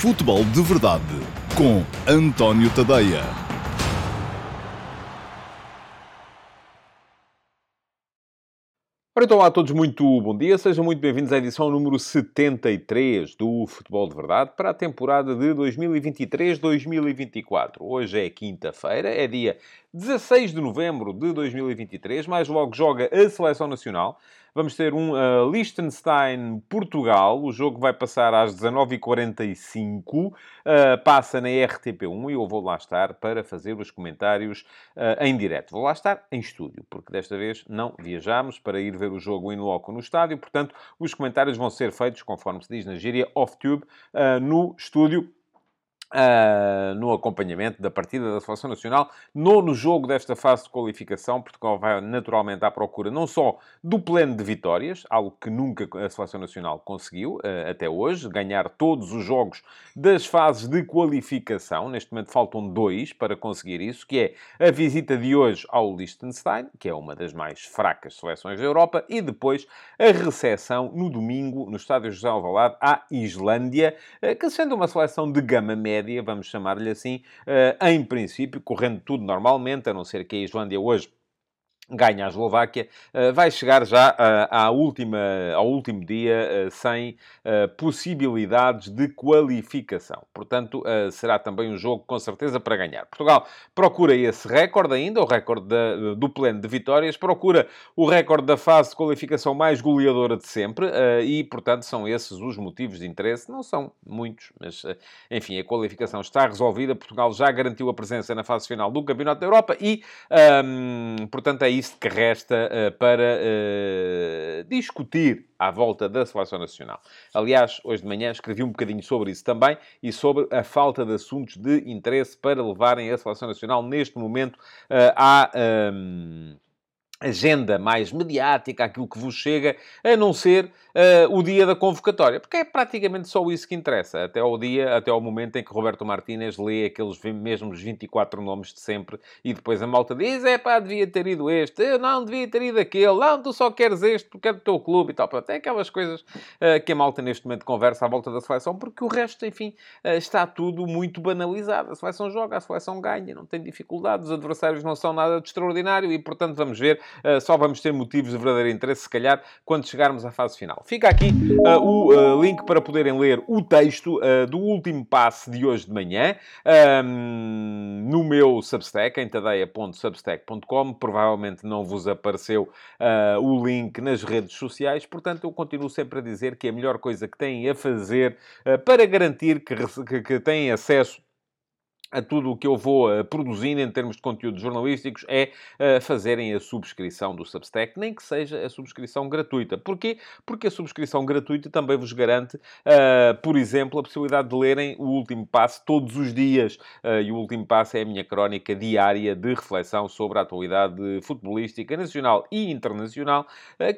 Futebol de Verdade com António Tadeia. Ora, então, a todos, muito bom dia. Sejam muito bem-vindos à edição número 73 do Futebol de Verdade para a temporada de 2023-2024. Hoje é quinta-feira, é dia 16 de novembro de 2023, mais logo joga a Seleção Nacional. Vamos ter um uh, Liechtenstein-Portugal. O jogo vai passar às 19h45. Uh, passa na RTP1 e eu vou lá estar para fazer os comentários uh, em direto. Vou lá estar em estúdio, porque desta vez não viajamos para ir ver o jogo in loco no estádio. Portanto, os comentários vão ser feitos, conforme se diz na gíria, off-tube, no estúdio Uh, no acompanhamento da partida da Seleção Nacional. Nono jogo desta fase de qualificação, Portugal vai naturalmente à procura não só do pleno de vitórias, algo que nunca a Seleção Nacional conseguiu uh, até hoje, ganhar todos os jogos das fases de qualificação. Neste momento faltam dois para conseguir isso, que é a visita de hoje ao Liechtenstein, que é uma das mais fracas seleções da Europa, e depois a recepção no domingo no Estádio José Alvalade à Islândia, uh, que sendo uma seleção de gama média vamos chamar-lhe assim, eh, em princípio, correndo tudo normalmente, a não ser que a Islândia hoje ganha a Eslováquia, eh, vai chegar já eh, à última, ao último dia eh, sem possibilidades de qualificação. Portanto, será também um jogo com certeza para ganhar. Portugal procura esse recorde ainda, o recorde do pleno de vitórias, procura o recorde da fase de qualificação mais goleadora de sempre e, portanto, são esses os motivos de interesse. Não são muitos, mas, enfim, a qualificação está resolvida. Portugal já garantiu a presença na fase final do Campeonato da Europa e, portanto, é isso que resta uh, para uh, discutir à volta da Seleção Nacional. Aliás, hoje de manhã escrevi um bocadinho sobre isso também e sobre a falta de assuntos de interesse para levarem a Seleção Nacional neste momento uh, à. Um, agenda mais mediática, aquilo que vos chega, a não ser uh, o dia da convocatória, porque é praticamente só isso que interessa, até ao dia, até ao momento em que Roberto Martínez lê aqueles mesmos 24 nomes de sempre e depois a malta diz, é pá, devia ter ido este, eu não, devia ter ido aquele, não, tu só queres este porque é do teu clube e tal, pronto, é aquelas coisas uh, que a malta neste momento conversa à volta da seleção, porque o resto, enfim, uh, está tudo muito banalizado, a seleção joga, a seleção ganha, não tem dificuldades, os adversários não são nada de extraordinário e, portanto, vamos ver, só vamos ter motivos de verdadeiro interesse, se calhar, quando chegarmos à fase final. Fica aqui uh, o uh, link para poderem ler o texto do último passe de hoje de manhã um, no meu Substack, em tadeia.substack.com. Provavelmente não vos apareceu o link nas redes sociais, portanto, eu continuo sempre a dizer que a melhor coisa que têm a fazer para garantir que, que, que têm acesso a tudo o que eu vou uh, produzindo em termos de conteúdos jornalísticos é uh, fazerem a subscrição do Substack, nem que seja a subscrição gratuita. Porquê? Porque a subscrição gratuita também vos garante, uh, por exemplo, a possibilidade de lerem o último passo todos os dias. e o último passo é a minha crónica diária de reflexão sobre a atualidade futebolística nacional e internacional,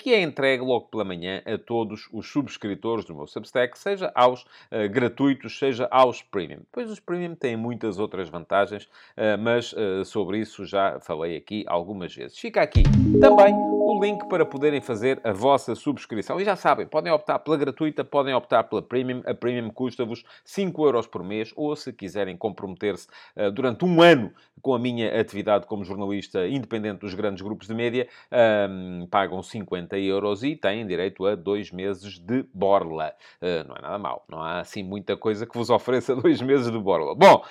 que é entregue logo pela manhã a todos os subscritores do meu Substack, seja aos gratuitos, seja aos premium. Pois os premium têm muitas outras outras vantagens, eh, mas eh, sobre isso já falei aqui algumas vezes. Fica aqui também o link para poderem fazer a vossa subscrição. E já sabem, podem optar pela gratuita, podem optar pela premium. A premium custa-vos 5 euros por mês, ou se quiserem comprometer-se uh, durante um ano com a minha atividade como jornalista independente dos grandes grupos de média, um, pagam 50 euros e têm direito a dois meses de borla. Não é nada mal. Não há assim muita coisa que vos ofereça dois meses de borla. Bom,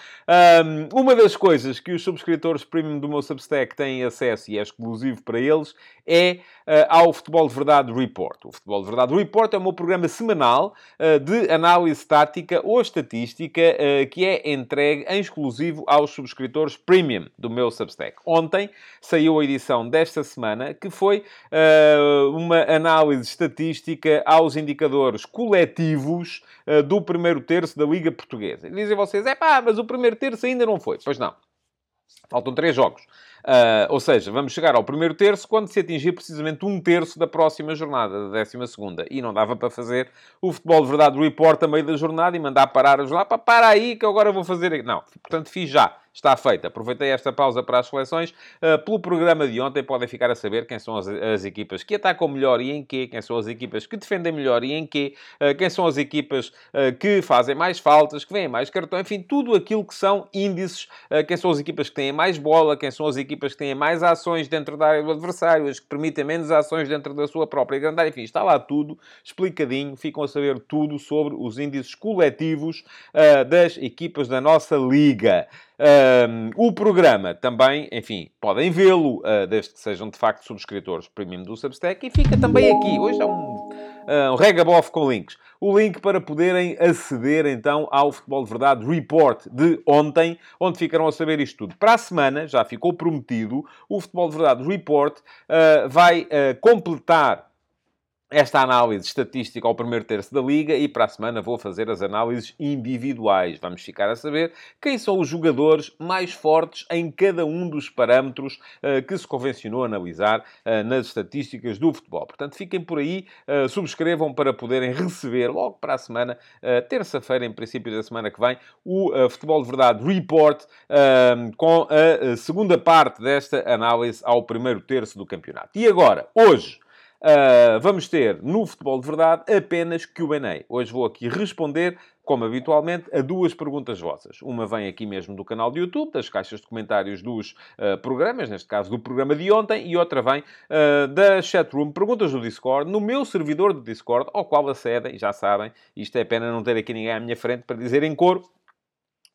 um, uma das coisas que os subscritores premium do meu Substack têm acesso e é exclusivo para eles é uh, ao Futebol de Verdade Report. O Futebol de Verdade Report é o meu programa semanal uh, de análise tática ou estatística uh, que é entregue em exclusivo aos subscritores premium do meu Substack. Ontem saiu a edição desta semana que foi uma análise estatística aos indicadores coletivos do primeiro terço da Liga Portuguesa. Dizem vocês, é pá, mas o primeiro terço ainda não foi. Pois não. Faltam três jogos. Uh, ou seja, vamos chegar ao primeiro terço quando se atingir precisamente um terço da próxima jornada, da décima segunda. E não dava para fazer o futebol de verdade report a meio da jornada e mandar parar a jornada. Para, para aí que agora vou fazer... Não, portanto fiz já está feito. Aproveitei esta pausa para as seleções. Uh, pelo programa de ontem podem ficar a saber quem são as, as, equipas que atacam melhor e em quê, quem são as equipas que defendem melhor e em quê, uh, quem são as equipas uh, que fazem mais faltas, que vêm mais cartão, enfim, tudo aquilo que são índices, quem são as equipas que têm mais bola, quem são as equipas que têm mais ações dentro da área do adversário, as que permitem menos ações dentro da sua própria grande área, enfim, está lá tudo explicadinho, ficam a saber tudo sobre os índices coletivos das equipas da nossa liga. Um, o programa também, enfim, podem vê-lo, uh, desde que sejam de facto subscritores premium do Substack. E fica também aqui, hoje é um, uh, um regabof com links. O link para poderem aceder então ao Futebol de Verdade Report de ontem, onde ficarão a saber isto tudo. Para a semana, já ficou prometido, o Futebol de Verdade Report uh, vai completar esta análise estatística ao primeiro terço da Liga e para a semana vou fazer as análises individuais. Vamos ficar a saber quem são os jogadores mais fortes em cada um dos parâmetros uh, que se convencionou analisar uh, nas estatísticas do futebol. Portanto, fiquem por aí, uh, subscrevam para poderem receber logo para a semana, terça-feira, em princípio da semana que vem, o Futebol de Verdade Report com a segunda parte desta análise ao primeiro terço do campeonato. E agora, hoje, Uh, vamos ter no Futebol de Verdade apenas Q&A. Hoje vou aqui responder, como habitualmente, a duas perguntas vossas. Uma vem aqui mesmo do canal do YouTube, das caixas de comentários dos uh, programas, neste caso do programa de ontem, e outra vem uh, da chatroom, perguntas do Discord, no meu servidor do Discord, ao qual acedem, já sabem, isto é pena não ter aqui ninguém à minha frente para dizer em coro,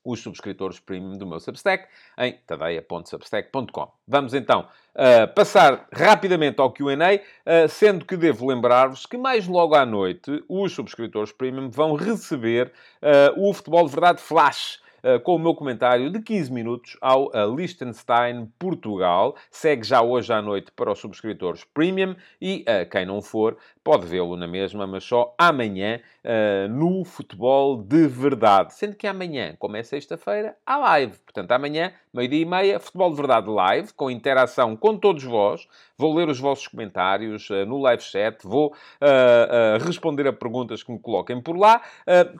os subscritores premium do meu Substack em tadeia.substack.com. Vamos então uh, passar rapidamente ao Q&A, uh, sendo que devo lembrar-vos que mais logo à noite os subscritores premium vão receber uh, o Futebol de Verdade Flash, com o meu comentário de 15 minutos ao uh, Liechtenstein, Portugal. Segue já hoje à noite para os subscritores Premium e uh, quem não for pode vê-lo na mesma, mas só amanhã uh, no Futebol de Verdade. Sendo que amanhã, como é sexta-feira, há live. Portanto, amanhã, meio-dia e meia, Futebol de Verdade live, com interação com todos vós. Vou ler os vossos comentários uh, no live chat, vou uh, responder a perguntas que me coloquem por lá.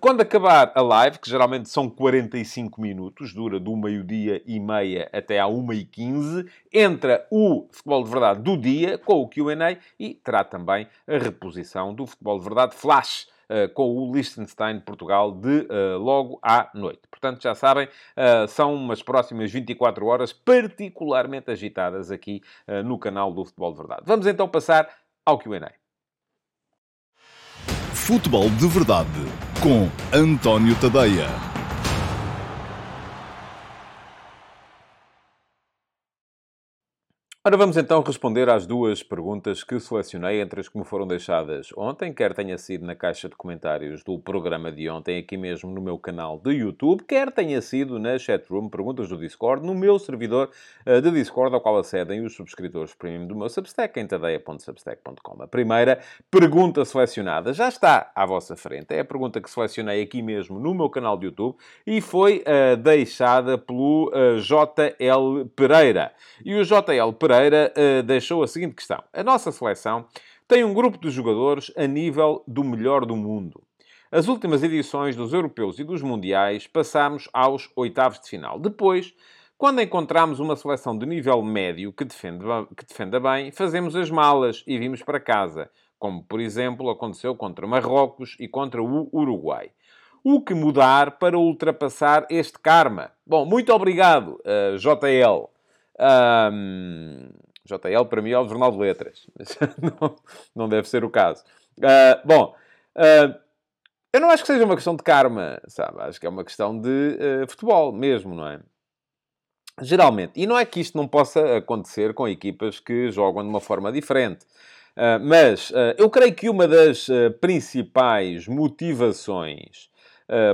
quando acabar a live, que geralmente são 45 minutos, dura do meio-dia e meia até à 1 e 15, entra o Futebol de Verdade do dia, com o Q&A, e terá também a reposição do Futebol de Verdade Flash, com o Liechtenstein Portugal de uh, logo à noite. Portanto, já sabem, uh, são umas próximas 24 horas particularmente agitadas aqui no canal do Futebol de Verdade. Vamos então passar ao Q&A. Futebol de Verdade com António Tadeia. Ora, vamos então responder às duas perguntas que selecionei entre as que me foram deixadas ontem, quer tenha sido na caixa de comentários do programa de ontem, aqui mesmo no meu canal de YouTube, quer tenha sido na chatroom, perguntas do Discord, no meu servidor uh, de Discord, ao qual acedem os subscritores premium do meu Substack, em tadeia.substack.com. A primeira pergunta selecionada já está à vossa frente. É a pergunta que selecionei aqui mesmo no meu canal de YouTube e foi uh, deixada pelo uh, eh, JL Pereira. E o JL Pereira Pereira uh, deixou a seguinte questão. A nossa seleção tem um grupo de jogadores a nível do melhor do mundo. As últimas edições dos europeus e dos mundiais passámos aos oitavos de final. Depois, quando encontramos uma seleção de nível médio que, defende, que defenda bem, fazemos as malas e vimos para casa, como por exemplo aconteceu contra Marrocos e contra o Uruguai. O que mudar para ultrapassar este karma? Bom, muito obrigado, eh, JL. Um, JL para mim é o Jornal de Letras, mas não, não deve ser o caso. Uh, bom, uh, eu não acho que seja uma questão de karma, sabe? Acho que é uma questão de uh, futebol mesmo, não é? Geralmente. E não é que isto não possa acontecer com equipas que jogam de uma forma diferente. mas eu creio que uma das principais motivações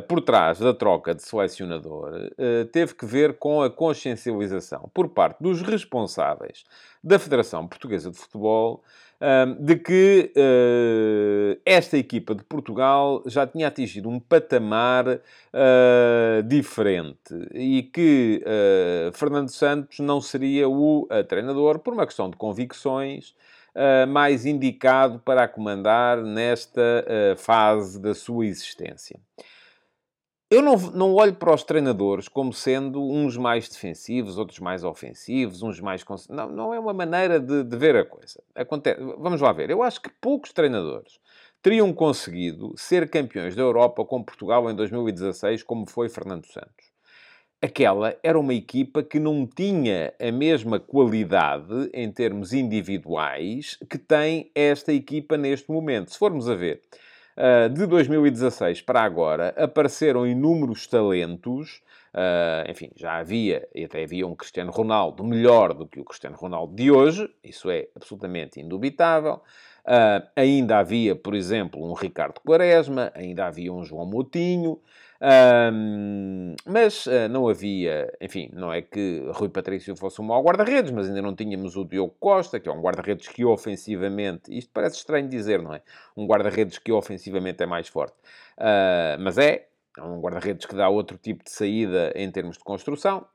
por trás da troca de selecionador uh, teve que ver com a consciencialização por parte dos responsáveis da Federação Portuguesa de Futebol uh, de que esta equipa de Portugal já tinha atingido um patamar diferente e que Fernando Santos não seria o treinador por uma questão de convicções. Uh, mais indicado para comandar nesta uh, fase da sua existência. Eu não, não olho para os treinadores como sendo uns mais defensivos, outros mais ofensivos, uns mais... Não, não é uma maneira de, de ver a coisa. Acontece, vamos lá ver. Eu acho que poucos treinadores teriam conseguido ser campeões da Europa com Portugal em 2016, como foi Fernando Santos. Aquela era uma equipa que não tinha a mesma qualidade em termos individuais que tem esta equipa neste momento. Se formos a ver, de 2016 para agora, apareceram inúmeros talentos. Uh, enfim, já havia, e até havia um Cristiano Ronaldo melhor do que o Cristiano Ronaldo de hoje, isso é absolutamente indubitável. Uh, ainda havia, por exemplo, um Ricardo Quaresma, ainda havia um João Moutinho, um, mas uh, não havia, enfim, não é que Rui Patrício fosse um mau guarda-redes, mas ainda não tínhamos o Diogo Costa, que é um guarda-redes que ofensivamente, isto parece estranho dizer, não é? Um guarda-redes que ofensivamente é mais forte, uh, mas é, é um guarda-redes que dá outro tipo de saída em termos de construção.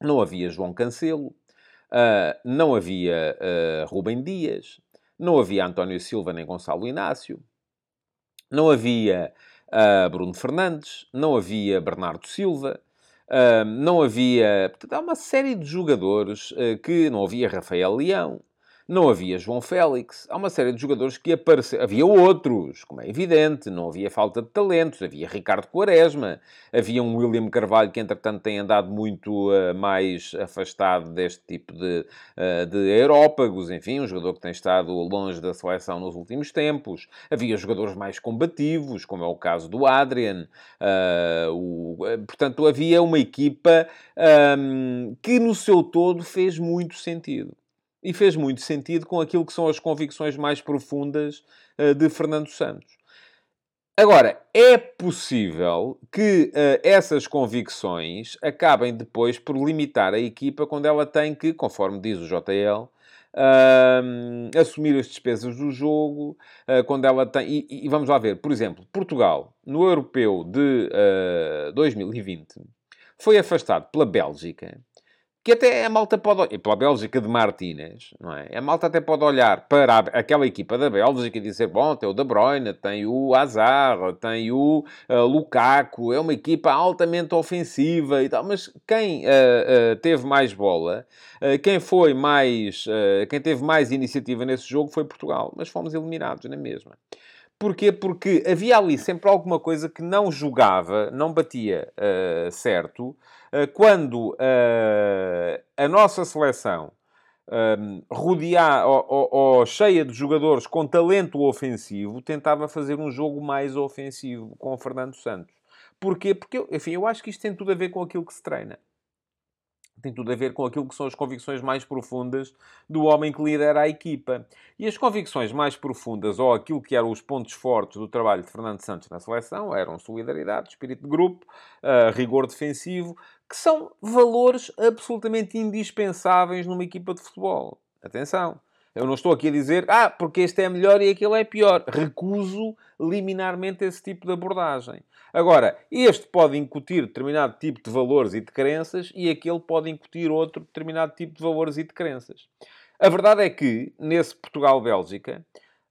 Não havia João Cancelo, uh, não havia Rubem Dias, não havia António Silva nem Gonçalo Inácio, não havia uh, Bruno Fernandes, não havia Bernardo Silva, uh, não havia. Portanto, há uma série de jogadores uh, que não havia Rafael Leão, não havia João Félix, há uma série de jogadores que apareceram. Havia outros, como é evidente, não havia falta de talentos. Havia Ricardo Quaresma, havia um William Carvalho que, entretanto, tem andado muito uh, mais afastado deste tipo de, uh, de aerópagos. Enfim, um jogador que tem estado longe da seleção nos últimos tempos. Havia jogadores mais combativos, como é o caso do Adrian. Uh, o, portanto, havia uma equipa um, que, no seu todo, fez muito sentido e fez muito sentido com aquilo que são as convicções mais profundas uh, de Fernando Santos. Agora, é possível que uh, essas convicções acabem depois por limitar a equipa quando ela tem que, conforme diz o JL, assumir as despesas do jogo, uh, quando ela tem. E, e, vamos lá ver, por exemplo, Portugal, no europeu de 2020, foi afastado pela Bélgica que até a malta pode... E pela Bélgica de Martínez, não é? A malta até pode olhar para aquela equipa da Bélgica e dizer, bom, tem o De Bruyne, tem o Hazard, tem o uh, Lukaku, é uma equipa altamente ofensiva e tal. Mas quem uh, uh, teve mais bola, quem foi mais... quem teve mais iniciativa nesse jogo foi Portugal. Mas fomos eliminados na mesma. Porquê? Porque havia ali sempre alguma coisa que não jogava, não batia certo, quando uh, a nossa seleção, rodear, ou, ou, ou, cheia de jogadores com talento ofensivo, tentava fazer um jogo mais ofensivo com o Fernando Santos. Porquê? Porque, enfim, eu acho que isto tem tudo a ver com aquilo que se treina tem tudo a ver com aquilo que são as convicções mais profundas do homem que lidera a equipa. E as convicções mais profundas, ou aquilo que eram os pontos fortes do trabalho de Fernando Santos na seleção, eram solidariedade, espírito de grupo, uh, rigor defensivo, que são valores absolutamente indispensáveis numa equipa de futebol. Atenção! Eu não estou aqui a dizer, ah, porque este é melhor e aquele é pior. Recuso liminarmente esse tipo de abordagem. Agora, este pode incutir determinado tipo de valores e de crenças e aquele pode incutir outro determinado tipo de valores e de crenças. A verdade é que, nesse Portugal-Bélgica,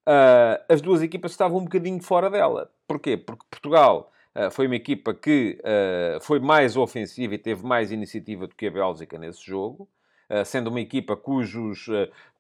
uh, as duas equipas estavam um bocadinho fora dela. Porquê? Porque Portugal foi uma equipa que uh, foi mais ofensiva e teve mais iniciativa do que a Bélgica nesse jogo. Sendo uma equipa cujos,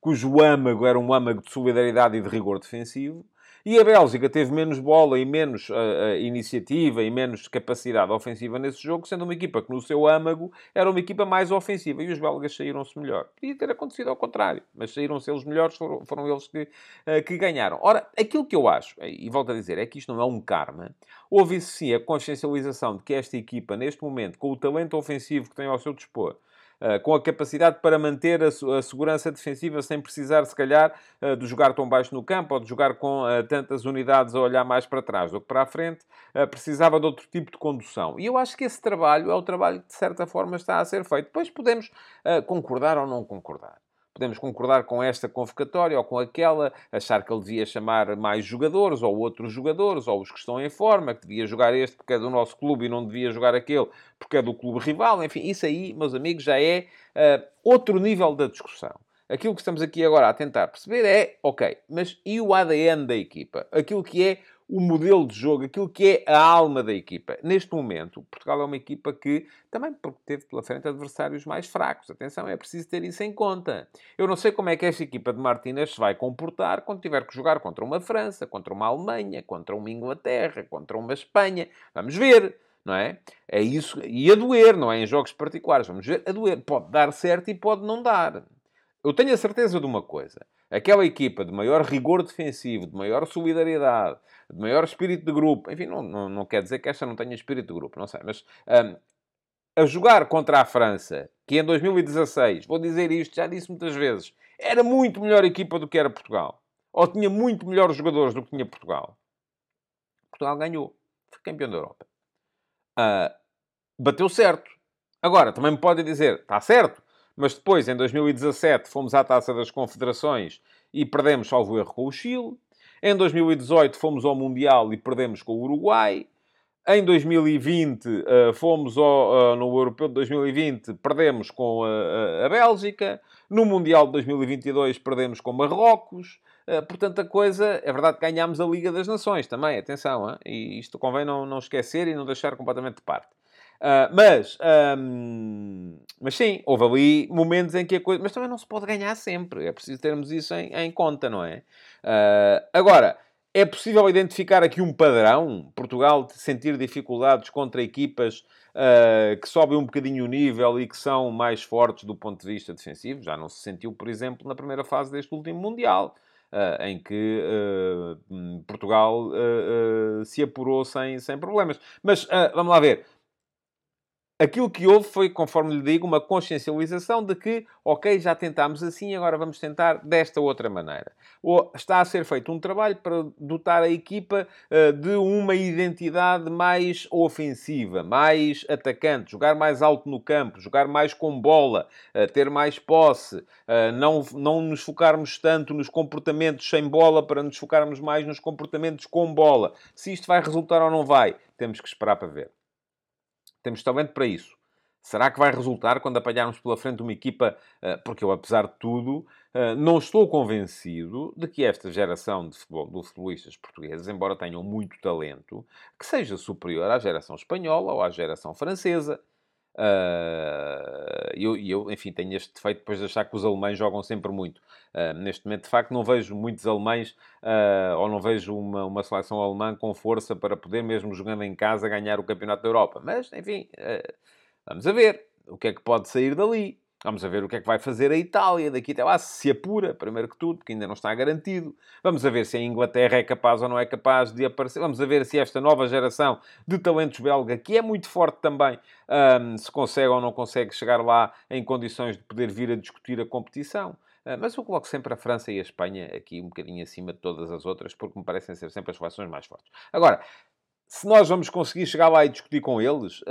cujo âmago era um âmago de solidariedade e de rigor defensivo. E a Bélgica teve menos bola e menos uh, iniciativa e menos capacidade ofensiva nesse jogo, sendo uma equipa que no seu âmago era uma equipa mais ofensiva. E os belgas saíram-se melhor. Podia ter acontecido ao contrário, mas saíram-se eles melhores, foram, foram eles que, uh, que ganharam. Ora, aquilo que eu acho, e volto a dizer, é que isto não é um karma. Houve sim a consciencialização de que esta equipa, neste momento, com o talento ofensivo que tem ao seu dispor, eh, com a capacidade para manter a, segurança defensiva sem precisar, se calhar, uh, de jogar tão baixo no campo ou de jogar com uh, tantas unidades a olhar mais para trás do que para a frente, precisava de outro tipo de condução. E eu acho que esse trabalho é o trabalho que, de certa forma, está a ser feito. Depois podemos concordar ou não concordar. Podemos concordar com esta convocatória ou com aquela, achar que ele devia chamar mais jogadores ou outros jogadores, ou os que estão em forma, que devia jogar este porque é do nosso clube e não devia jogar aquele porque é do clube rival. Enfim, isso aí, meus amigos, já é uh, outro nível da discussão. Aquilo que estamos aqui agora a tentar perceber é, ok, mas e o ADN da equipa? Aquilo que é o modelo de jogo, aquilo que é a alma da equipa. Neste momento, Portugal é uma equipa que também teve pela frente adversários mais fracos. Atenção, é preciso ter isso em conta. Eu não sei como é que esta equipa de Martínez se vai comportar quando tiver que jogar contra uma França, contra uma Alemanha, contra uma Inglaterra, contra uma Espanha. Vamos ver não é? É isso, e a doer, não é? Em jogos particulares, vamos ver, a doer. Pode dar certo e pode não dar. Eu tenho a certeza de uma coisa: aquela equipa de maior rigor defensivo, de maior solidariedade, de maior espírito de grupo, enfim, não, não, não quer dizer que esta não tenha espírito de grupo, não sei, mas um, a jogar contra a França, que em 2016, vou dizer isto, já disse muitas vezes, era muito melhor equipa do que era Portugal, ou tinha muito melhores jogadores do que tinha Portugal. Portugal ganhou, foi campeão da Europa. Uh, bateu certo. Agora, também me podem dizer, está certo, mas depois, em 2017, fomos à Taça das Confederações e perdemos, salvo erro, com o Chile. Em 2018, fomos ao Mundial e perdemos com o Uruguai. Em 2020, uh, fomos ao, uh, no Europeu de 2020, perdemos com a, a, Bélgica. No Mundial de 2022, perdemos com Marrocos. Uh, portanto, a coisa... É verdade que ganhámos a Liga das Nações também, atenção. Hein? E isto convém não, não esquecer e não deixar completamente de parte. Uh, mas, um, mas sim, houve ali momentos em que a coisa. Mas também não se pode ganhar sempre. É preciso termos isso em, em conta, não é? Uh, agora, é possível identificar aqui um padrão? Portugal sentir dificuldades contra equipas uh, que sobem um bocadinho o nível e que são mais fortes do ponto de vista defensivo? Já não se sentiu, por exemplo, na primeira fase deste último Mundial. Uh, em que uh, Portugal se apurou sem, sem problemas. Mas vamos lá ver. Aquilo que houve foi, conforme lhe digo, uma consciencialização de que, ok, já tentámos assim, agora vamos tentar desta outra maneira. Ou está a ser feito um trabalho para dotar a equipa uh, de uma identidade mais ofensiva, mais atacante, jogar mais alto no campo, jogar mais com bola, uh, ter mais posse, uh, não, não nos focarmos tanto nos comportamentos sem bola para nos focarmos mais nos comportamentos com bola. Se isto vai resultar ou não vai, temos que esperar para ver. Temos talento para isso. Será que vai resultar quando apanharmos pela frente uma equipa? Eh, porque eu, apesar de tudo, eh, não estou convencido de que esta geração de, futebol, de futebolistas portugueses, embora tenham muito talento, que seja superior à geração espanhola ou à geração francesa. Uh, eu, eu, enfim, tenho este defeito depois de achar que os alemães jogam sempre muito. Uh, neste momento, de facto, não vejo muitos alemães uh, ou não vejo uma, uma seleção alemã com força para poder, mesmo jogando em casa, ganhar o Campeonato da Europa. Mas, enfim, vamos a ver o que é que pode sair dali. Vamos a ver o que é que vai fazer a Itália daqui até lá, se apura, primeiro que tudo, porque ainda não está garantido. Vamos a ver se a Inglaterra é capaz ou não é capaz de aparecer. Vamos a ver se esta nova geração de talentos belga, que é muito forte também, um, se consegue ou não consegue chegar lá em condições de poder vir a discutir a competição. Uh, mas eu coloco sempre a França e a Espanha aqui um bocadinho acima de todas as outras, porque me parecem ser sempre as seleções mais fortes. Agora, se nós vamos conseguir chegar lá e discutir com eles,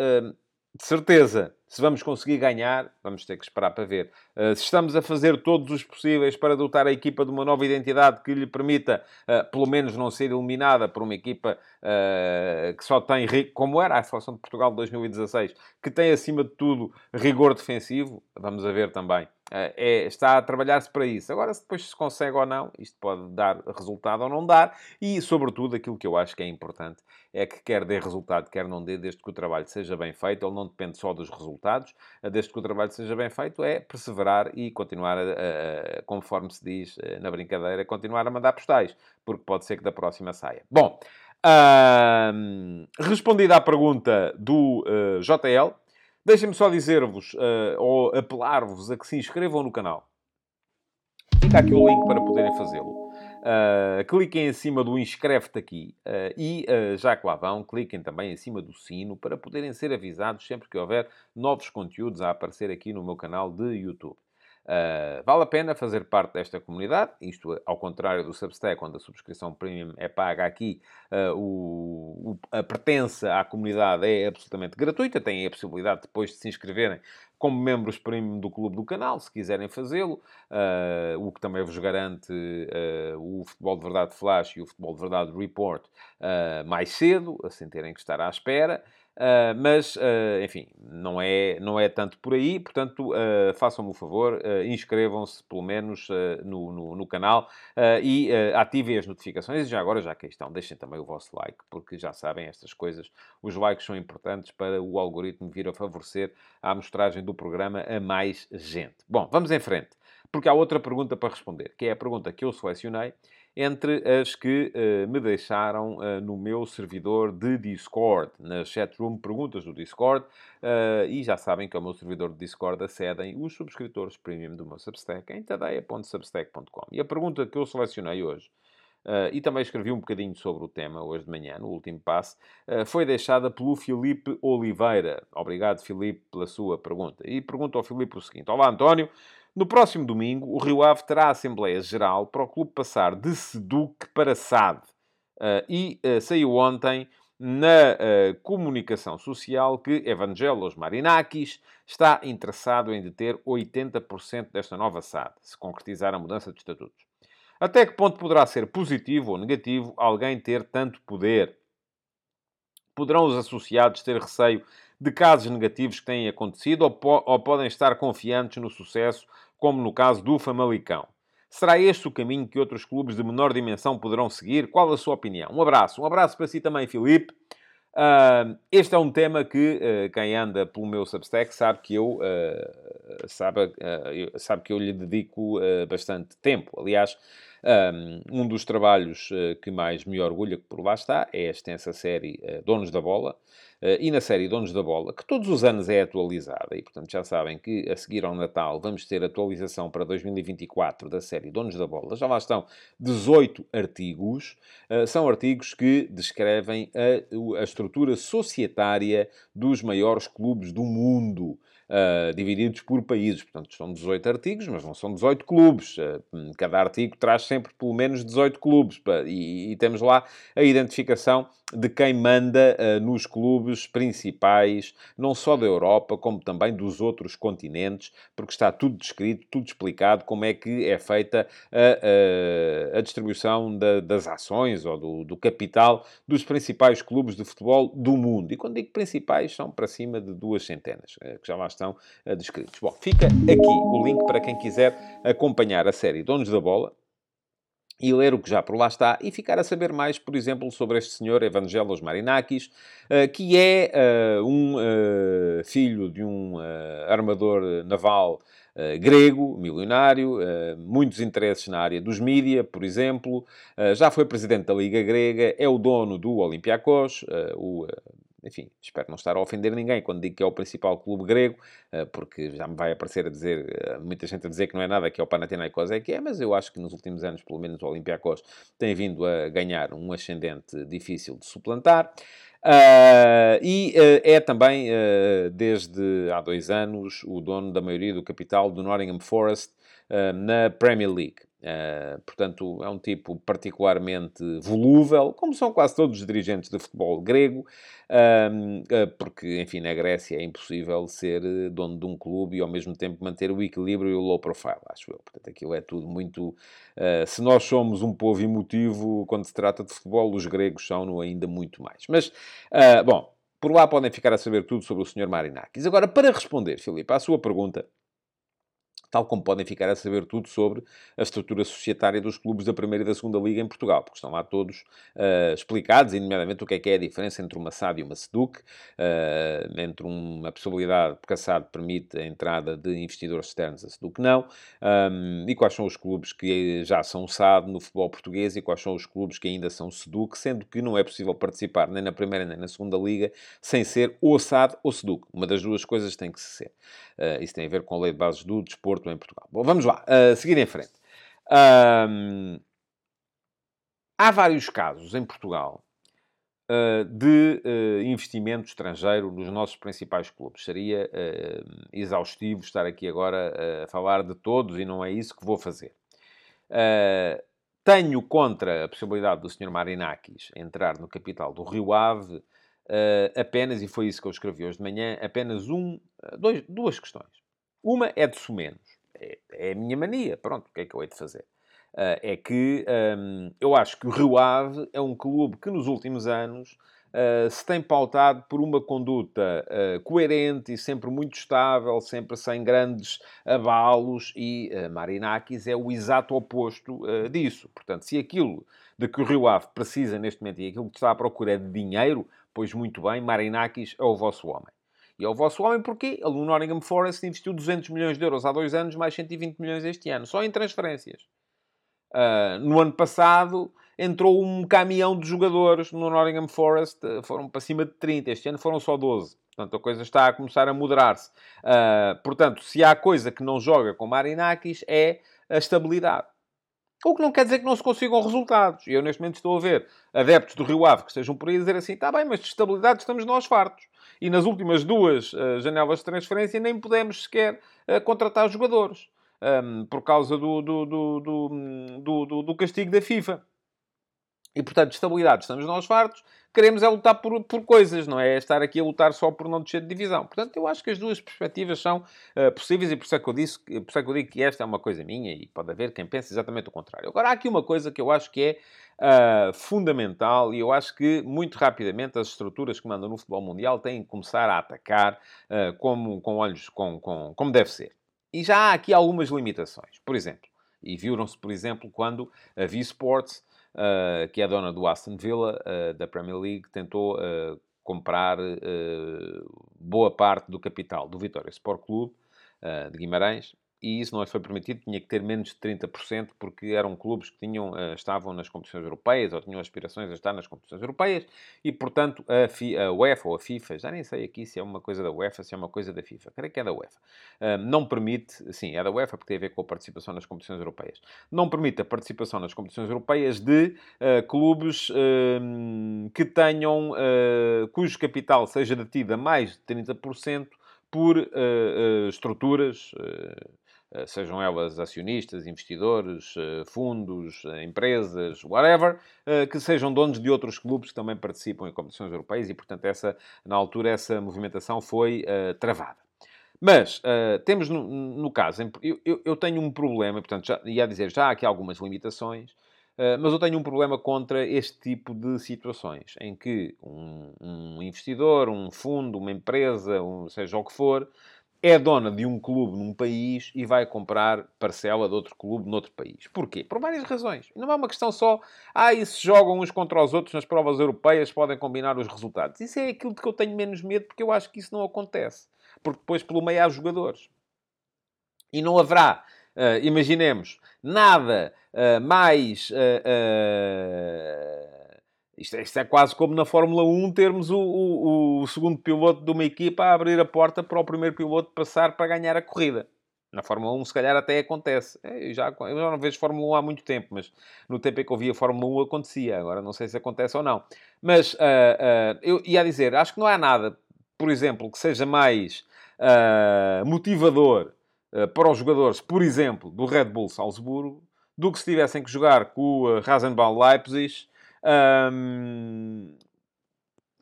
de certeza, se vamos conseguir ganhar, vamos ter que esperar para ver. Uh, se estamos a fazer todos os possíveis para dotar a equipa de uma nova identidade que lhe permita, uh, pelo menos, não ser eliminada por uma equipa uh, que só tem, como era a seleção de Portugal de 2016, que tem, acima de tudo, rigor defensivo, vamos a ver também. É, está a trabalhar-se para isso. Agora, se depois se consegue ou não, isto pode dar resultado ou não dar, e, sobretudo, aquilo que eu acho que é importante é que quer dê resultado, quer não dê, desde que o trabalho seja bem feito, ele não depende só dos resultados, desde que o trabalho seja bem feito, é perseverar e continuar, a, a, conforme se diz eh, na brincadeira, continuar a mandar postais, porque pode ser que da próxima saia. Bom, hum, respondida à pergunta do uh, eh, JL, deixem-me só dizer-vos, uh, ou apelar-vos a que se inscrevam no canal. Fica aqui o link para poderem fazê-lo. Uh, cliquem em cima do inscreve-te aqui uh, e, uh, já que lá vão, cliquem também em cima do sino para poderem ser avisados sempre que houver novos conteúdos a aparecer aqui no meu canal de YouTube. Uh, vale a pena fazer parte desta comunidade, isto ao contrário do Substack, onde a subscrição premium é paga aqui, uh, o, a pertença à comunidade é absolutamente gratuita, têm a possibilidade depois de se inscreverem como membros premium do clube do canal, se quiserem fazê-lo, uh, o que também vos garante uh, o Futebol de Verdade Flash e o Futebol de Verdade Report uh, mais cedo, sem terem que estar à espera. Uh, mas, uh, enfim, não é, não é tanto por aí, portanto, uh, façam-me o favor, inscrevam-se pelo menos no, no, no, canal e ativem as notificações. E já agora, já que estão, deixem também o vosso like, porque já sabem estas coisas, os likes são importantes para o algoritmo vir a favorecer a amostragem do programa a mais gente. Bom, vamos em frente, porque há outra pergunta para responder, que é a pergunta que eu selecionei entre as que uh, me deixaram uh, no meu servidor de Discord, na chatroom Perguntas do Discord, uh, e já sabem que ao meu servidor de Discord acedem os subscritores premium do meu Substack em tadeia.substack.com. E a pergunta que eu selecionei hoje, e também escrevi um bocadinho sobre o tema hoje de manhã, no último passo, foi deixada pelo Filipe Oliveira. Obrigado, Filipe, pela sua pergunta. E pergunto ao Filipe o seguinte: Olá, António. No próximo domingo, o Rio Ave terá a Assembleia Geral para o clube passar de SEDUC para SAD. Uh, e uh, saiu ontem na uh, comunicação social que Evangelos Marinakis está interessado em deter 80% desta nova SAD, se concretizar a mudança de estatutos. Até que ponto poderá ser positivo ou negativo alguém ter tanto poder? Poderão os associados ter receio de casos negativos que têm acontecido ou, po ou podem estar confiantes no sucesso, como no caso do Famalicão. Será este o caminho que outros clubes de menor dimensão poderão seguir? Qual a sua opinião? Um abraço. Um abraço para si também, Filipe. Uh, este é um tema que uh, quem anda pelo meu Substack sabe que eu, uh, sabe, sabe que eu lhe dedico bastante tempo. Aliás, um dos trabalhos que mais me orgulha que por lá está é a extensa série Donos da Bola, eh, e na série Donos da Bola, que todos os anos é atualizada, e portanto já sabem que a seguir ao Natal vamos ter atualização para 2024 da série Donos da Bola. Já lá estão 18 artigos, eh, são artigos que descrevem a, a estrutura societária dos maiores clubes do mundo uh, divididos por países. Portanto, são 18 artigos, mas não são 18 clubes. Uh, cada artigo traz sempre pelo menos 18 clubes. E, e temos lá a identificação de quem manda uh, nos clubes principais, não só da Europa, como também dos outros continentes, porque está tudo descrito, tudo explicado, como é que é feita a, a, a distribuição da, das ações ou do, do, capital dos principais clubes de futebol do mundo. E quando digo principais, são para cima de duas centenas, que já lá estão estão uh, descritos. Bom, fica aqui o link para quem quiser acompanhar a série Donos da Bola e ler o que já por lá está e ficar a saber mais, por exemplo, sobre este senhor Evangelos Marinakis, uh, que é uh, um filho de um armador naval grego, milionário, muitos interesses na área dos mídia, por exemplo, já foi presidente da Liga Grega, é o dono do Olympiacos, o enfim, espero não estar a ofender ninguém quando digo que é o principal clube grego, eh, porque já me vai aparecer a dizer, eh, muita gente a dizer que não é nada, que é o Panathinaikos é que é, mas eu acho que nos últimos anos, pelo menos o Olympiacos, tem vindo a ganhar um ascendente difícil de suplantar. Uh, e uh, é também, uh, desde há dois anos, o dono da maioria do capital do Nottingham Forest na Premier League. Uh, portanto, é um tipo particularmente volúvel, como são quase todos os dirigentes de futebol grego, uh, porque, enfim, na Grécia é impossível ser dono de um clube e ao mesmo tempo manter o equilíbrio e o low profile, acho eu. Portanto, aquilo é tudo muito. Uh, se nós somos um povo emotivo quando se trata de futebol, os gregos são-no ainda muito mais. Mas, bom, por lá podem ficar a saber tudo sobre o Sr. Marinakis. Agora, para responder, Filipe, à sua pergunta tal como podem ficar a saber tudo sobre a estrutura societária dos clubes da Primeira e da Segunda Liga em Portugal, porque estão lá todos uh, explicados, e nomeadamente o que é que é a diferença entre uma SAD e uma SEDUC, uh, entre uma possibilidade, porque a SAD permite a entrada de investidores externos, a SEDUC não, um, e quais são os clubes que já são SAD no futebol português e quais são os clubes que ainda são SEDUC, sendo que não é possível participar nem na Primeira nem na Segunda Liga sem ser ou SAD ou SEDUC. Uma das duas coisas tem que ser. Uh, isso tem a ver com a lei de bases do desporto em Portugal. Bom, vamos lá, uh, seguir em frente. Um, há vários casos em Portugal uh, de uh, investimento estrangeiro nos nossos principais clubes. Seria exaustivo estar aqui agora a falar de todos e não é isso que vou fazer. tenho contra a possibilidade do Sr. Marinakis entrar no capital do Rio Ave uh, apenas, e foi isso que eu escrevi hoje de manhã, apenas um, dois, duas questões. Uma é de sumenos. É, é a minha mania. Pronto, o que é que eu hei de fazer? Uh, é que um, eu acho que o Rio Ave é um clube que nos últimos anos uh, se tem pautado por uma conduta uh, coerente e sempre muito estável, sempre sem grandes abalos, e Marinakis é o exato oposto disso. Portanto, se aquilo de que o Rio Ave precisa neste momento e aquilo que está à procura é de dinheiro, pois muito bem, Marinakis é o vosso homem. E é o vosso homem porque ele no Nottingham Forest investiu 200 milhões de euros há dois anos, mais 120 milhões este ano, só em transferências. Uh, no ano passado entrou um caminhão de jogadores no Nottingham Forest, uh, foram para cima de 30, este ano foram só 12. Portanto, a coisa está a começar a moderar-se. Uh, portanto, se há coisa que não joga com Marinakis é a estabilidade. O que não quer dizer que não se consigam resultados. E eu, neste momento, estou a ver adeptos do Rio Ave que estejam por aí a dizer assim: está bem, mas de estabilidade estamos nós fartos. E nas últimas duas uh, janelas de transferência nem pudemos sequer uh, contratar jogadores um, por causa do, do, do, do, do castigo da FIFA. E, portanto, estabilidade, estamos nós fartos, queremos é lutar por, por coisas, não é? é estar aqui a lutar só por não descer de divisão. Portanto, eu acho que as duas perspectivas são uh, possíveis e por isso, é que eu disse, por isso é que eu digo que esta é uma coisa minha e pode haver quem pense exatamente o contrário. Agora, há aqui uma coisa que eu acho que é uh, fundamental e eu acho que, muito rapidamente, as estruturas que mandam no futebol mundial têm que começar a atacar uh, como, com olhos, com, com, como deve ser. E já há aqui algumas limitações. Por exemplo, e viram-se, por exemplo, quando a V-Sports, uh, que é dona do Aston Villa, uh, da Premier League, tentou uh, comprar boa parte do capital do Vitória Sport Clube de Guimarães e isso não foi permitido, tinha que ter menos de 30%, porque eram clubes que tinham, uh, estavam nas competições europeias, ou tinham aspirações a estar nas competições europeias, e, portanto, a, FI, a UEFA ou a FIFA, já nem sei aqui se é uma coisa da UEFA, se é uma coisa da FIFA, creio que é da UEFA, uh, não permite, sim, é da UEFA porque tem a ver com a participação nas competições europeias, não permite a participação nas competições europeias de uh, clubes ehm, que tenham, cujo capital seja detido a mais de 30% por estruturas eh, sejam elas acionistas, investidores, eh, fundos, eh, empresas, whatever, que sejam donos de outros clubes que também participam em competições europeias e, portanto, essa, na altura essa movimentação foi travada. Mas temos no, no caso, eu, tenho um problema, portanto, já, ia dizer, já há aqui algumas limitações, uh, mas eu tenho um problema contra este tipo de situações, em que um, um investidor, um fundo, uma empresa, um, seja o que for, é dona de um clube num país e vai comprar parcela de outro clube noutro país. Porquê? Por várias razões. Não é uma questão só, ah, e se jogam uns contra os outros nas provas europeias, podem combinar os resultados. Isso é aquilo de que eu tenho menos medo, porque eu acho que isso não acontece. Porque depois, pelo meio, há jogadores. E não haverá, uh, imaginemos, nada uh, mais... Uh, isto, isto, é quase como na Fórmula 1 termos o, o, o, segundo piloto de uma equipa a abrir a porta para o primeiro piloto passar para ganhar a corrida. Na Fórmula 1, se calhar, até acontece. É, eu já, eu já não vejo Fórmula 1 há muito tempo, mas no tempo em que eu via Fórmula 1 acontecia. Agora não sei se acontece ou não. Mas uh, uh, eu ia dizer, acho que não há nada, por exemplo, que seja mais uh, motivador para os jogadores, por exemplo, do Red Bull Salzburgo, do que se tivessem que jogar com o Rasenball Leipzig um,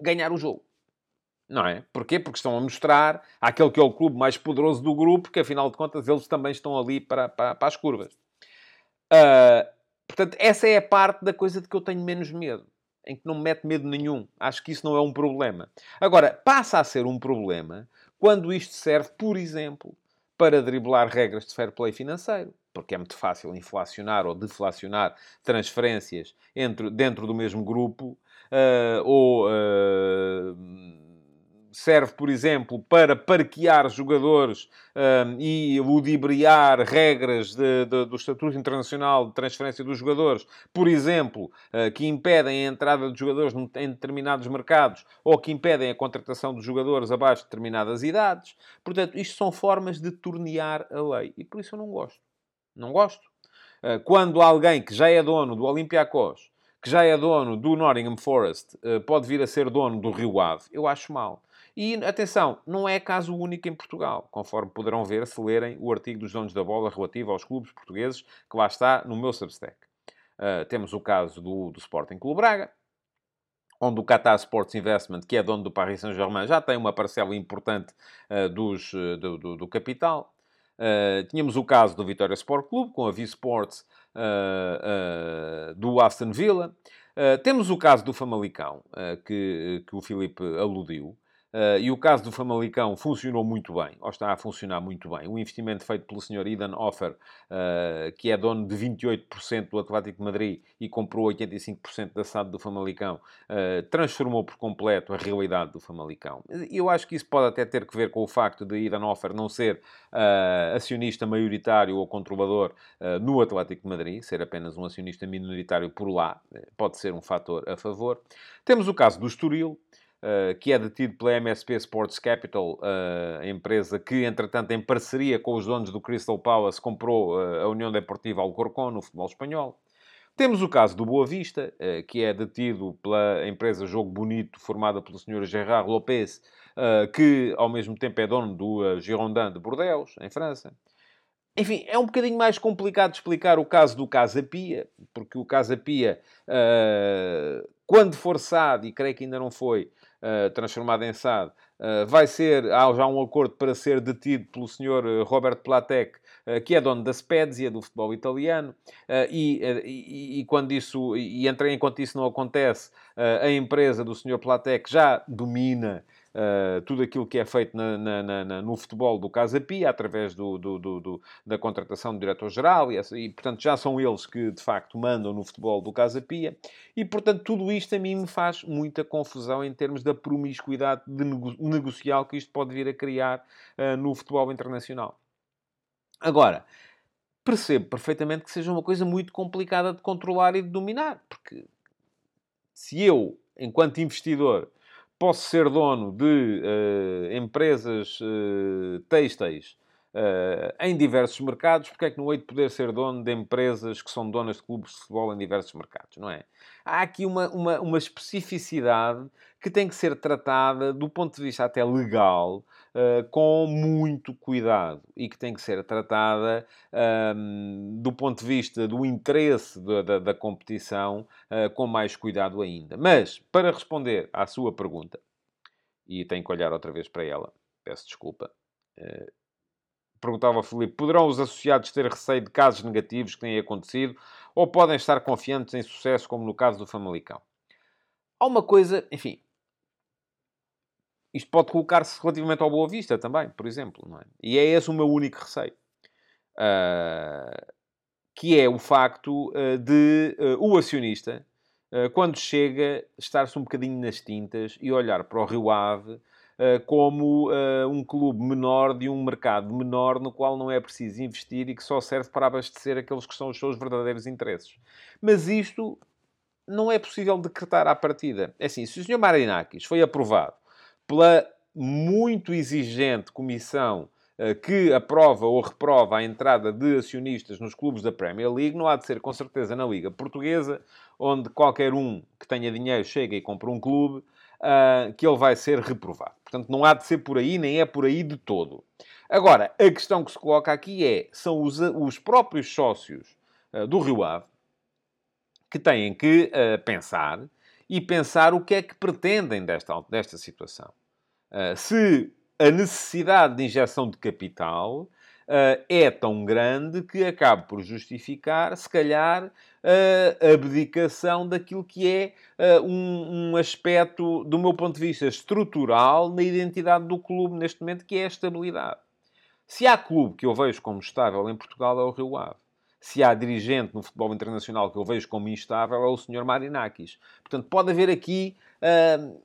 ganhar o jogo. Não é? Porquê? Porque estão a mostrar àquele que é o clube mais poderoso do grupo que, afinal de contas, eles também estão ali para, para, para as curvas. Uh, portanto, essa é a parte da coisa de que eu tenho menos medo. Em que não me mete medo nenhum. Acho que isso não é um problema. Agora, passa a ser um problema quando isto serve, por exemplo, para driblar regras de fair play financeiro porque é muito fácil inflacionar ou deflacionar transferências entre, dentro do mesmo grupo, uh, ou uh, serve, por exemplo, para parquear jogadores uh, e ludibriar regras de, de, do Estatuto Internacional de Transferência dos Jogadores, por exemplo, que impedem a entrada de jogadores em determinados mercados ou que impedem a contratação de jogadores abaixo de determinadas idades. Portanto, isto são formas de tornear a lei e por isso eu não gosto. Não gosto. Eh, quando alguém que já é dono do Olympiacos, que já é dono do Nottingham Forest, eh, pode vir a ser dono do Rio Ave, eu acho mal. E atenção, não é caso único em Portugal, conforme poderão ver se lerem o artigo dos donos da bola relativo aos clubes portugueses, que lá está no meu Substack. Uh, temos o caso do, do Sporting Clube Braga, onde o Qatar Sports Investment, que é dono do Paris Saint-Germain, já tem uma parcela importante uh, dos, do, do, do, capital. Uh, tínhamos o caso do Vitória Sport Clube, com a V-Sports do Aston Villa. temos o caso do Famalicão, que, que o Filipe aludiu. Uh, e o caso do Famalicão funcionou muito bem, ou está a funcionar muito bem. O investimento feito pelo Sr. Idan Offer, uh, que é dono de 28% do Atlético de Madrid e comprou 85% da SAD do Famalicão, uh, transformou por completo a realidade do Famalicão. Eu acho que isso pode até ter que ver com o facto de Idan Offer não ser acionista maioritário ou controlador no Atlético de Madrid, ser apenas um acionista minoritário por lá, pode ser um fator a favor. Temos o caso do Estoril, Uh, que é detido pela MSP Sports Capital, uh, empresa que, entretanto, em parceria com os donos do Crystal Palace, comprou uh, a União Deportiva Alcorcón no futebol espanhol. Temos o caso do Boa Vista, que é detido pela empresa Jogo Bonito, formada pelo Sr. Gerard Lopes, que, ao mesmo tempo, é dono do Girondin de Bordeaux, em França. Enfim, é um bocadinho mais complicado explicar o caso do Casa Pia, porque o Casa Pia, quando forçado, e creio que ainda não foi, transformado em SAD, uh, vai ser, há já um acordo para ser detido pelo senhor eh, Roberto Platek, uh, que é dono da Spezia, do futebol italiano, e, e, e, quando isso, e enquanto isso não acontece, a empresa do senhor Platek já domina uh, tudo aquilo que é feito na, na, na, no futebol do Casa Pia, através do, do, do, da contratação do diretor-geral, e, e, portanto já são eles que de facto mandam no futebol do Casa Pia, e portanto tudo isto a mim me faz muita confusão em termos da promiscuidade de nego negocial que isto pode vir a criar uh, no futebol internacional. Agora, percebo perfeitamente que seja uma coisa muito complicada de controlar e de dominar, porque se eu, enquanto investidor, posso ser dono de uh, empresas uh, têxteis em diversos mercados, porque é que não hei de poder ser dono de empresas que são donas de clubes de futebol em diversos mercados, não é? Há aqui uma, uma, uma especificidade que tem que ser tratada do ponto de vista até legal, uh, com muito cuidado e que tem que ser tratada um, do ponto de vista do interesse da, da, da competição uh, com mais cuidado ainda. Mas, para responder à sua pergunta, e tenho que olhar outra vez para ela, peço desculpa. Uh, perguntava ao Filipe: poderão os associados ter receio de casos negativos que tenham acontecido ou podem estar confiantes em sucesso, como no caso do Famalicão? Há uma coisa, enfim, isto pode colocar-se relativamente ao Boa Vista também, por exemplo, não é? E é esse o meu único receio. Uh, que é o facto uh, de uh, o acionista, quando chega, estar-se um bocadinho nas tintas e olhar para o Rio Ave como um clube menor de um mercado menor no qual não é preciso investir e que só serve para abastecer aqueles que são os seus verdadeiros interesses. Mas isto não é possível decretar à partida. É assim, se o Sr. Marinakis foi aprovado pela muito exigente comissão uh, que aprova ou reprova a entrada de acionistas nos clubes da Premier League, não há de ser com certeza na Liga Portuguesa, onde qualquer um que tenha dinheiro chega e compra um clube, que ele vai ser reprovado. Portanto, não há de ser por aí, nem é por aí de todo. Agora, a questão que se coloca aqui é, são os, os próprios sócios uh, do Rio Ave que têm que pensar e pensar o que é que pretendem desta, desta situação. Uh, se a necessidade de injeção de capital uh, é tão grande que acaba por justificar, se calhar, a abdicação daquilo que é um, um, aspecto, do meu ponto de vista, estrutural na identidade do clube neste momento, que é a estabilidade. Se há clube que eu vejo como estável em Portugal é o Rio Ave. Se há dirigente no futebol internacional que eu vejo como instável é o Sr. Marinakis. Portanto, pode haver aqui uh,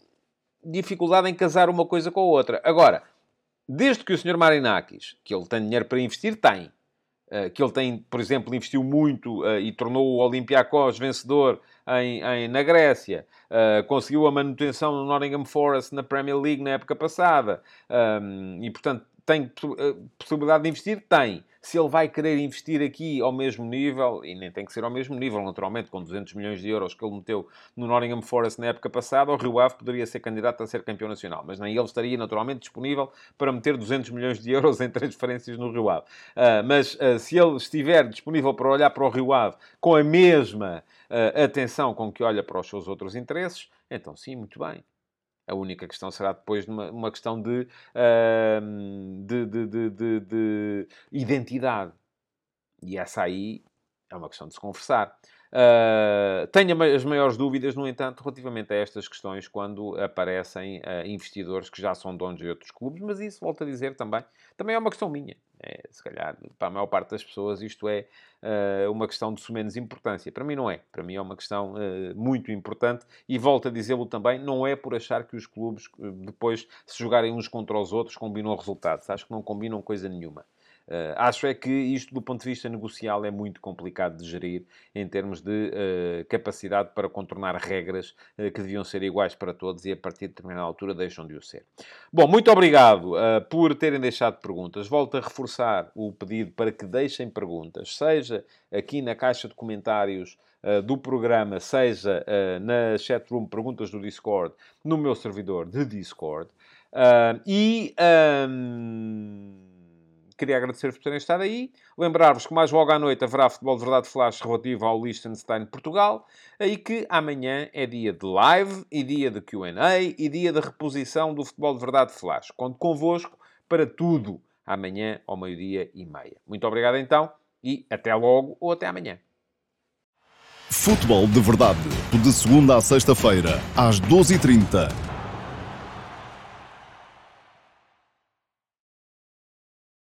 dificuldade em casar uma coisa com a outra. Agora, desde que o Sr. Marinakis, que ele tem dinheiro para investir, tem. Uh, que ele tem, por exemplo, investiu muito uh, e tornou o Olympiacos vencedor em, em, na Grécia, uh, conseguiu a manutenção no Nottingham Forest na Premier League na época passada, um, e portanto tem possibilidade de investir? Tem. Se ele vai querer investir aqui ao mesmo nível, e nem tem que ser ao mesmo nível, naturalmente, com 200 milhões de euros que ele meteu no Nottingham Forest na época passada, o Rio Ave poderia ser candidato a ser campeão nacional, mas nem ele estaria naturalmente disponível para meter 200 milhões de euros em transferências no Rio Ave. Uh, mas uh, se ele estiver disponível para olhar para o Rio Ave com a mesma uh, atenção com que olha para os seus outros interesses, então sim, muito bem. A única questão será depois uma, uma questão de, uh, de, de, de, de, identidade. E essa aí é uma questão de se conversar. Uh, tenho as maiores dúvidas, no entanto, relativamente a estas questões quando aparecem uh, investidores que já são donos de outros clubes, mas isso, volto a dizer também, também é uma questão minha. É, se calhar, para a maior parte das pessoas, isto é uh, uma questão de menos importância. Para mim, não é. Para mim, é uma questão muito importante e, volto a dizê-lo também, não é por achar que os clubes, depois, se jogarem uns contra os outros, combinam resultados. Acho que não combinam coisa nenhuma. Uh, acho é que isto, do ponto de vista negocial, é muito complicado de gerir em termos de uh, capacidade para contornar regras uh, que deviam ser iguais para todos e a partir de determinada altura deixam de o ser. Bom, muito obrigado por terem deixado perguntas. Volto a reforçar o pedido para que deixem perguntas, seja aqui na caixa de comentários do programa, seja na chatroom Perguntas do Discord, no meu servidor de Discord. e. Um queria agradecer-vos por terem estado aí. Lembrar-vos que mais logo à noite haverá Futebol de Verdade Flash relativo ao Liechtenstein Portugal. E que amanhã é dia de live e dia de Q&A e dia de reposição do Futebol de Verdade Flash. Conto convosco para tudo amanhã ao meio-dia e meia. Muito obrigado então e até logo ou até amanhã. Futebol de Verdade, de segunda a sexta-feira, às 12h30